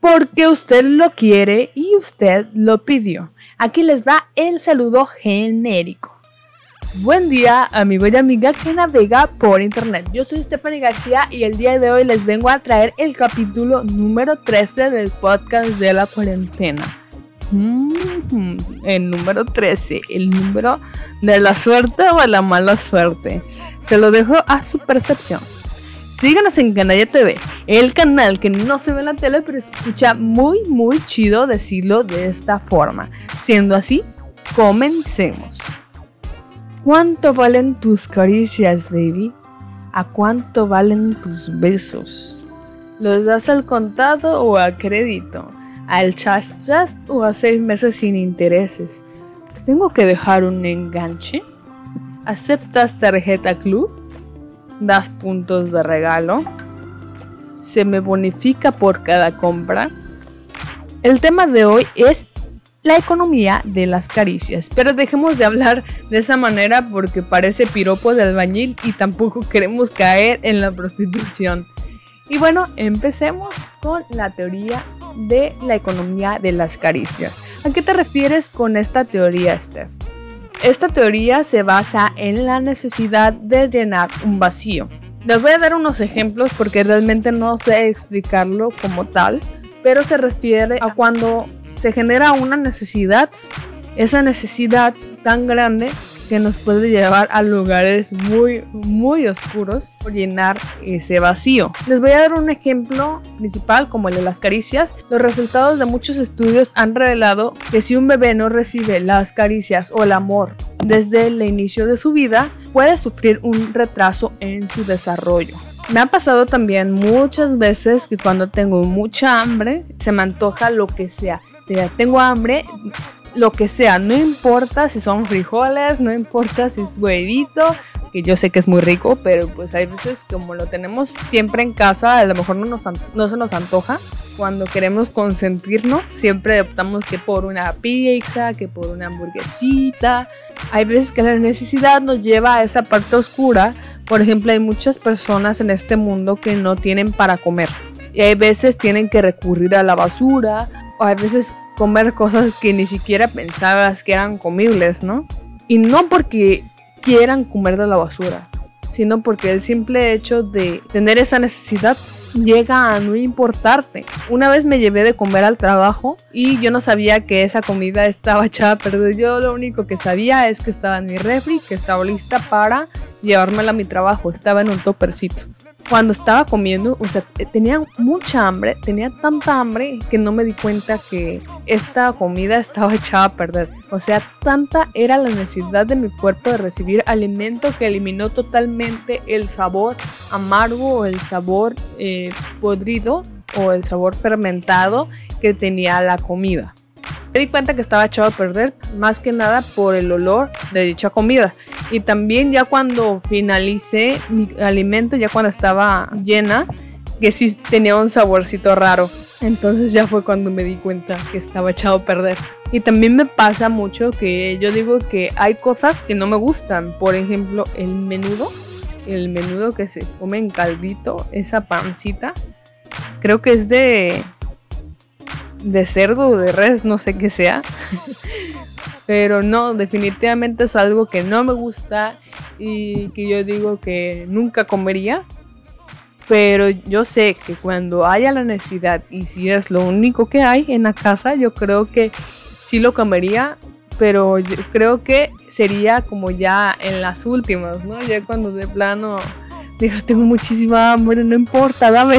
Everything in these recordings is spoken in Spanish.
porque usted lo quiere y usted lo pidió. Aquí les va el saludo genérico. Buen día, amigo y amiga que navega por internet. Yo soy Stephanie García y el día de hoy les vengo a traer el capítulo número 13 del podcast de la cuarentena. Mm, el número 13, el número de la suerte o de la mala suerte. Se lo dejo a su percepción. Síganos en Canalla TV, el canal que no se ve en la tele, pero se escucha muy, muy chido decirlo de esta forma. Siendo así, comencemos. ¿Cuánto valen tus caricias, baby? ¿A cuánto valen tus besos? ¿Los das al contado o a crédito? ¿Al chas chas o a seis meses sin intereses? ¿Tengo que dejar un enganche? ¿Aceptas tarjeta club? das puntos de regalo, se me bonifica por cada compra. El tema de hoy es la economía de las caricias, pero dejemos de hablar de esa manera porque parece piropo de albañil y tampoco queremos caer en la prostitución. Y bueno, empecemos con la teoría de la economía de las caricias. ¿A qué te refieres con esta teoría, Steph? Esta teoría se basa en la necesidad de llenar un vacío. Les voy a dar unos ejemplos porque realmente no sé explicarlo como tal, pero se refiere a cuando se genera una necesidad, esa necesidad tan grande que nos puede llevar a lugares muy, muy oscuros por llenar ese vacío. Les voy a dar un ejemplo principal como el de las caricias. Los resultados de muchos estudios han revelado que si un bebé no recibe las caricias o el amor desde el inicio de su vida, puede sufrir un retraso en su desarrollo. Me ha pasado también muchas veces que cuando tengo mucha hambre, se me antoja lo que sea. Tengo hambre, lo que sea, no importa si son frijoles, no importa si es huevito, que yo sé que es muy rico, pero pues hay veces como lo tenemos siempre en casa, a lo mejor no se nos antoja. Cuando queremos consentirnos, siempre optamos que por una pizza, que por una hamburguesita. Hay veces que la necesidad nos lleva a esa parte oscura. Por ejemplo, hay muchas personas en este mundo que no tienen para comer. Y hay veces tienen que recurrir a la basura, o hay veces comer cosas que ni siquiera pensabas que eran comibles, ¿no? Y no porque quieran comer de la basura, sino porque el simple hecho de tener esa necesidad llega a no importarte. Una vez me llevé de comer al trabajo y yo no sabía que esa comida estaba echada pero Yo lo único que sabía es que estaba en mi refri, que estaba lista para llevármela a mi trabajo. Estaba en un topercito cuando estaba comiendo, o sea, tenía mucha hambre, tenía tanta hambre que no me di cuenta que esta comida estaba echada a perder. O sea, tanta era la necesidad de mi cuerpo de recibir alimento que eliminó totalmente el sabor amargo o el sabor eh, podrido o el sabor fermentado que tenía la comida. Me di cuenta que estaba echado a perder más que nada por el olor de dicha comida. Y también ya cuando finalicé mi alimento, ya cuando estaba llena, que sí tenía un saborcito raro. Entonces ya fue cuando me di cuenta que estaba echado a perder. Y también me pasa mucho que yo digo que hay cosas que no me gustan. Por ejemplo, el menudo. El menudo que se come en caldito, esa pancita. Creo que es de de cerdo o de res, no sé qué sea. Pero no, definitivamente es algo que no me gusta y que yo digo que nunca comería. Pero yo sé que cuando haya la necesidad y si es lo único que hay en la casa, yo creo que sí lo comería. Pero yo creo que sería como ya en las últimas, ¿no? Ya cuando de plano digo, tengo muchísima hambre, no importa, dame.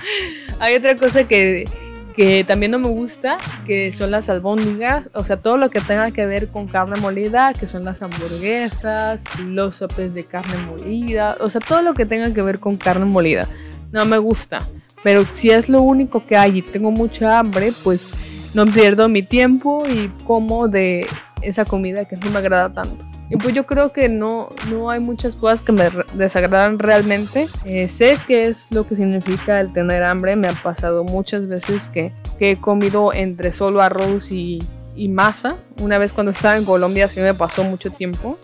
hay otra cosa que que también no me gusta, que son las albóndigas, o sea, todo lo que tenga que ver con carne molida, que son las hamburguesas, los sopes de carne molida, o sea, todo lo que tenga que ver con carne molida. No me gusta, pero si es lo único que hay y tengo mucha hambre, pues no pierdo mi tiempo y como de esa comida que no me agrada tanto. Y pues yo creo que no, no hay muchas cosas que me desagradan realmente. Eh, sé qué es lo que significa el tener hambre. Me ha pasado muchas veces que, que he comido entre solo arroz y, y, masa. Una vez cuando estaba en Colombia sí me pasó mucho tiempo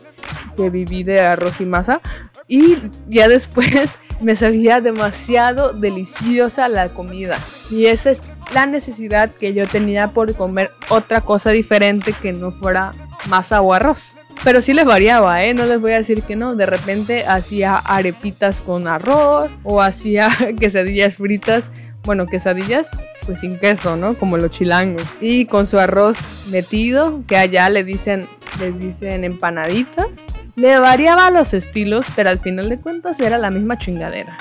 que viví de arroz y masa. Y ya después me sabía demasiado deliciosa la comida. Y esa es la necesidad que yo tenía por comer otra cosa diferente que no fuera masa o arroz. Pero sí les variaba, ¿eh? No les voy a decir que no. De repente hacía arepitas con arroz o hacía quesadillas fritas. Bueno, quesadillas pues sin queso, ¿no? Como los chilangos. Y con su arroz metido, que allá le dicen, les dicen empanaditas. Le variaba los estilos, pero al final de cuentas era la misma chingadera.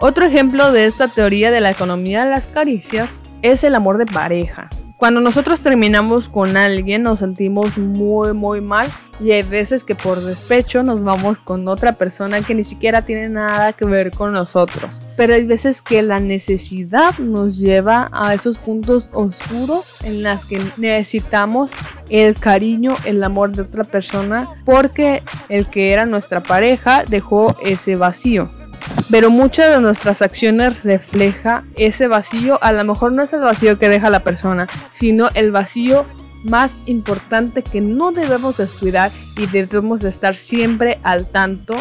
Otro ejemplo de esta teoría de la economía de las caricias es el amor de pareja. Cuando nosotros terminamos con alguien nos sentimos muy muy mal y hay veces que por despecho nos vamos con otra persona que ni siquiera tiene nada que ver con nosotros. Pero hay veces que la necesidad nos lleva a esos puntos oscuros en las que necesitamos el cariño, el amor de otra persona porque el que era nuestra pareja dejó ese vacío pero muchas de nuestras acciones refleja ese vacío. A lo mejor no es el vacío que deja la persona, sino el vacío más importante que no debemos descuidar y debemos estar siempre al tanto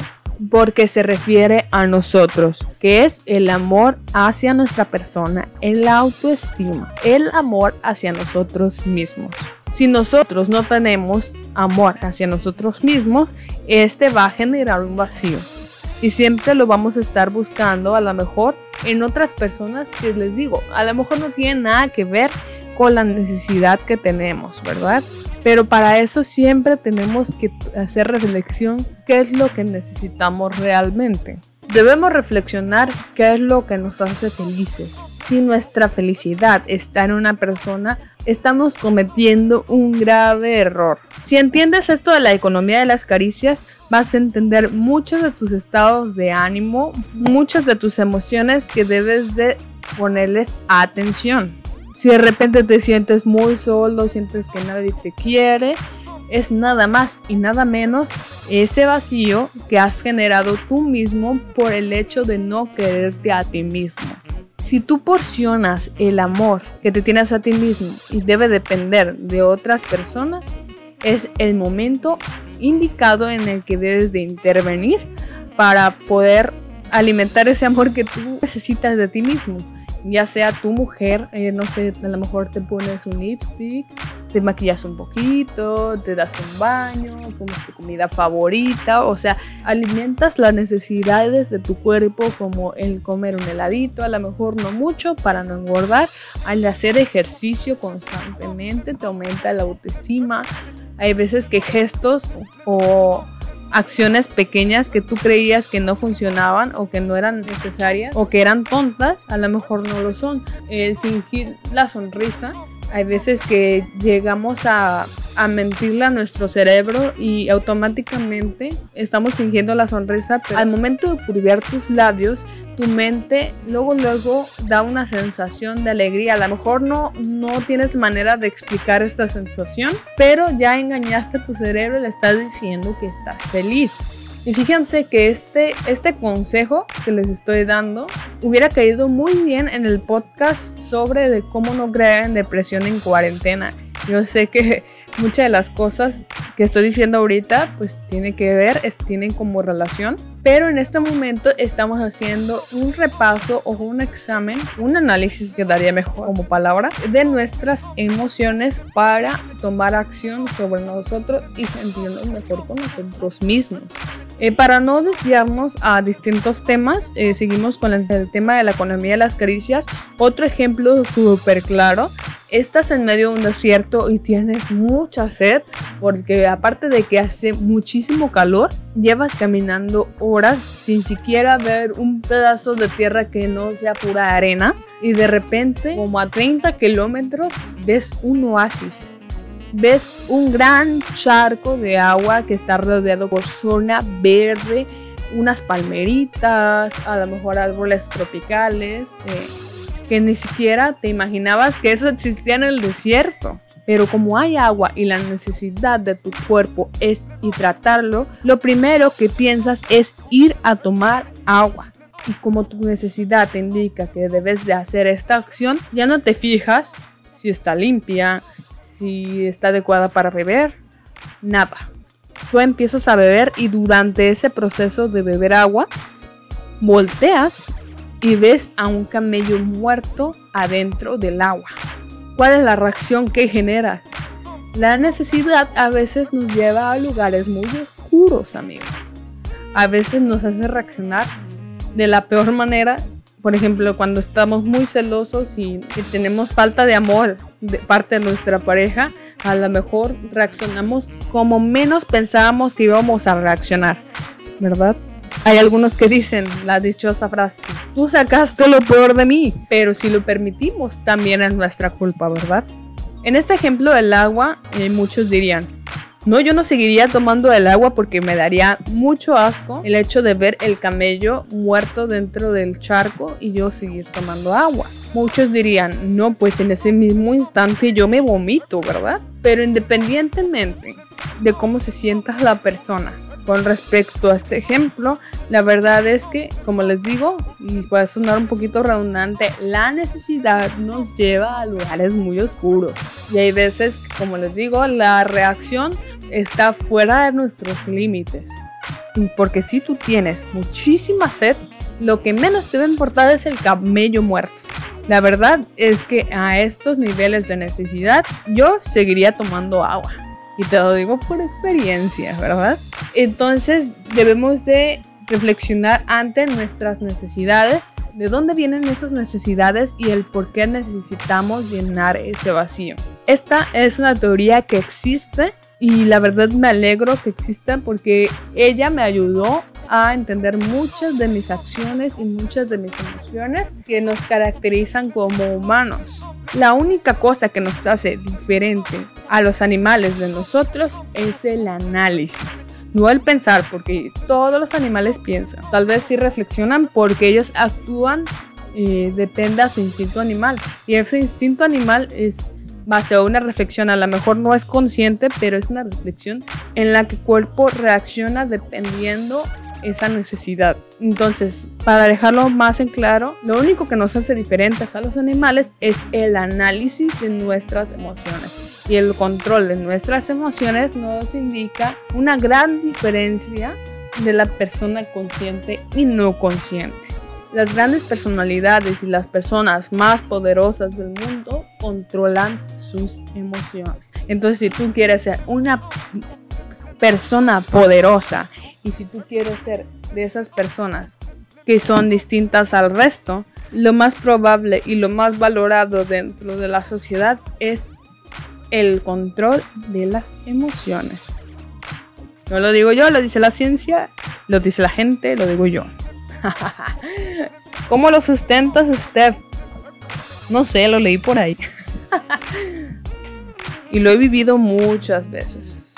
porque se refiere a nosotros, que es el amor hacia nuestra persona, el autoestima, el amor hacia nosotros mismos. Si nosotros no tenemos amor hacia nosotros mismos, este va a generar un vacío y siempre lo vamos a estar buscando a lo mejor en otras personas que les digo, a lo mejor no tienen nada que ver con la necesidad que tenemos, ¿verdad? Pero para eso siempre tenemos que hacer reflexión qué es lo que necesitamos realmente. Debemos reflexionar qué es lo que nos hace felices. Si nuestra felicidad está en una persona, estamos cometiendo un grave error. Si entiendes esto de la economía de las caricias, vas a entender muchos de tus estados de ánimo, muchas de tus emociones que debes de ponerles atención. Si de repente te sientes muy solo, sientes que nadie te quiere, es nada más y nada menos ese vacío que has generado tú mismo por el hecho de no quererte a ti mismo. Si tú porcionas el amor que te tienes a ti mismo y debe depender de otras personas, es el momento indicado en el que debes de intervenir para poder alimentar ese amor que tú necesitas de ti mismo. Ya sea tu mujer, eh, no sé, a lo mejor te pones un lipstick, te maquillas un poquito, te das un baño, comes tu comida favorita, o sea, alimentas las necesidades de tu cuerpo como el comer un heladito, a lo mejor no mucho para no engordar, al hacer ejercicio constantemente te aumenta la autoestima. Hay veces que gestos o acciones pequeñas que tú creías que no funcionaban o que no eran necesarias o que eran tontas, a lo mejor no lo son. El fingir la sonrisa hay veces que llegamos a, a, mentirle a nuestro cerebro y automáticamente estamos fingiendo la sonrisa, pero al momento de curviar tus labios, tu mente luego luego da una sensación de alegría. A lo mejor no, no tienes manera de explicar esta sensación, pero ya engañaste a tu cerebro y le estás diciendo que estás feliz. Y fíjense que este, este consejo que les estoy dando hubiera caído muy bien en el podcast sobre de cómo no creer en depresión en cuarentena. Yo sé que muchas de las cosas que estoy diciendo ahorita pues tiene que ver, es, tienen como relación pero en este momento estamos haciendo un repaso o un examen, un análisis que daría mejor como palabra, de nuestras emociones para tomar acción sobre nosotros y sentirnos mejor con nosotros mismos. Eh, para no desviarnos a distintos temas, eh, seguimos con el, el, tema de la economía de las caricias. Otro ejemplo súper claro, estás en medio de un desierto y tienes mucha sed, porque aparte de que hace muchísimo calor, llevas caminando horas sin siquiera ver un pedazo de tierra que no sea pura arena y de repente, como a 30 kilómetros, ves un oasis. Ves un gran charco de agua que está rodeado por zona verde, unas palmeritas, a lo mejor árboles tropicales, eh, que ni siquiera te imaginabas que eso existía en el desierto. Pero como hay agua y la necesidad de tu cuerpo es hidratarlo, lo primero que piensas es ir a tomar agua. Y como tu necesidad te indica que debes de hacer esta acción, ya no te fijas si está limpia, si está adecuada para beber, nada. Tú empiezas a beber y durante ese proceso de beber agua, volteas y ves a un camello muerto adentro del agua. ¿Cuál es la reacción que genera? La necesidad a veces nos lleva a lugares muy oscuros, amigos. A veces nos hace reaccionar de la peor manera. Por ejemplo, cuando estamos muy celosos y, tenemos falta de amor de parte de nuestra pareja, a lo mejor reaccionamos como menos pensábamos que íbamos a reaccionar, ¿verdad? Hay algunos que dicen la dichosa frase, tú sacaste lo peor de mí, pero si lo permitimos, también es nuestra culpa, ¿verdad? En este ejemplo del agua, eh, muchos dirían, no, yo no seguiría tomando el agua porque me daría mucho asco el hecho de ver el camello muerto dentro del charco y yo seguir tomando agua. Muchos dirían, no, pues en ese mismo instante yo me vomito, ¿verdad? Pero independientemente de cómo se sienta la persona, con respecto a este ejemplo, la verdad es que, como les digo, y puede sonar un poquito redundante, la necesidad nos lleva a lugares muy oscuros. Y hay veces, como les digo, la reacción está fuera de nuestros límites. Porque si tú tienes muchísima sed, lo que menos te va a importar es el camello muerto. La verdad es que a estos niveles de necesidad yo seguiría tomando agua. Y te lo digo por experiencia, ¿verdad? Entonces debemos de reflexionar ante nuestras necesidades, de dónde vienen esas necesidades y el por qué necesitamos llenar ese vacío. Esta es una teoría que existe y la verdad me alegro que exista porque ella me ayudó a entender muchas de mis acciones y muchas de mis emociones que nos caracterizan como humanos. La única cosa que nos hace diferente a los animales de nosotros es el análisis. No el pensar, porque todos los animales piensan. Tal vez sí reflexionan porque ellos actúan, eh, depende a su instinto animal. Y ese instinto animal es base a una reflexión, a lo mejor no es consciente, pero es una reflexión en la que el cuerpo reacciona dependiendo esa necesidad. Entonces, para dejarlo más en claro, lo único que nos hace diferentes a los animales es el análisis de nuestras emociones. Y el control de nuestras emociones nos indica una gran diferencia de la persona consciente y no consciente. Las grandes personalidades y las personas más poderosas del mundo controlan sus emociones. Entonces, si tú quieres ser una persona poderosa y si tú quieres ser de esas personas que son distintas al resto, lo más probable y lo más valorado dentro de la sociedad es el control de las emociones. No lo digo yo, lo dice la ciencia, lo dice la gente, lo digo yo. ¿Cómo lo sustentas, Steph? No sé, lo leí por ahí. y lo he vivido muchas veces.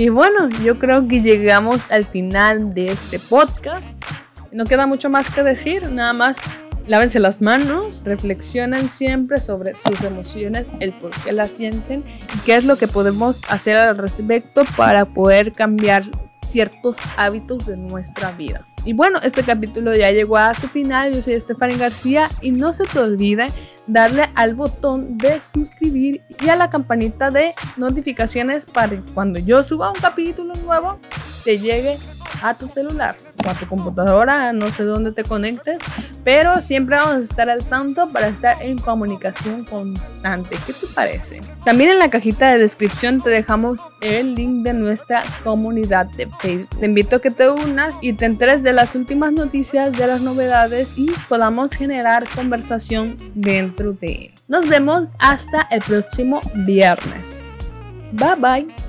Y bueno, yo creo que llegamos al final de este podcast. No queda mucho más que decir, nada más lávense las manos, reflexionen siempre sobre sus emociones, el por qué las sienten y qué es lo que podemos hacer al respecto para poder cambiar ciertos hábitos de nuestra vida. Y bueno, este capítulo ya llegó a su final. Yo soy Estefania García y no se te olvide darle al botón de suscribir y a la campanita de notificaciones para que cuando yo suba un capítulo nuevo te llegue a tu celular o a tu computadora, no sé dónde te conectes, pero siempre vamos a estar al tanto para estar en comunicación constante. ¿Qué te parece? También en la cajita de descripción te dejamos el link de nuestra comunidad de Facebook. Te invito a que te unas y te enteres de las últimas noticias, de las novedades y podamos generar conversación dentro de él. Nos vemos hasta el próximo viernes. Bye bye.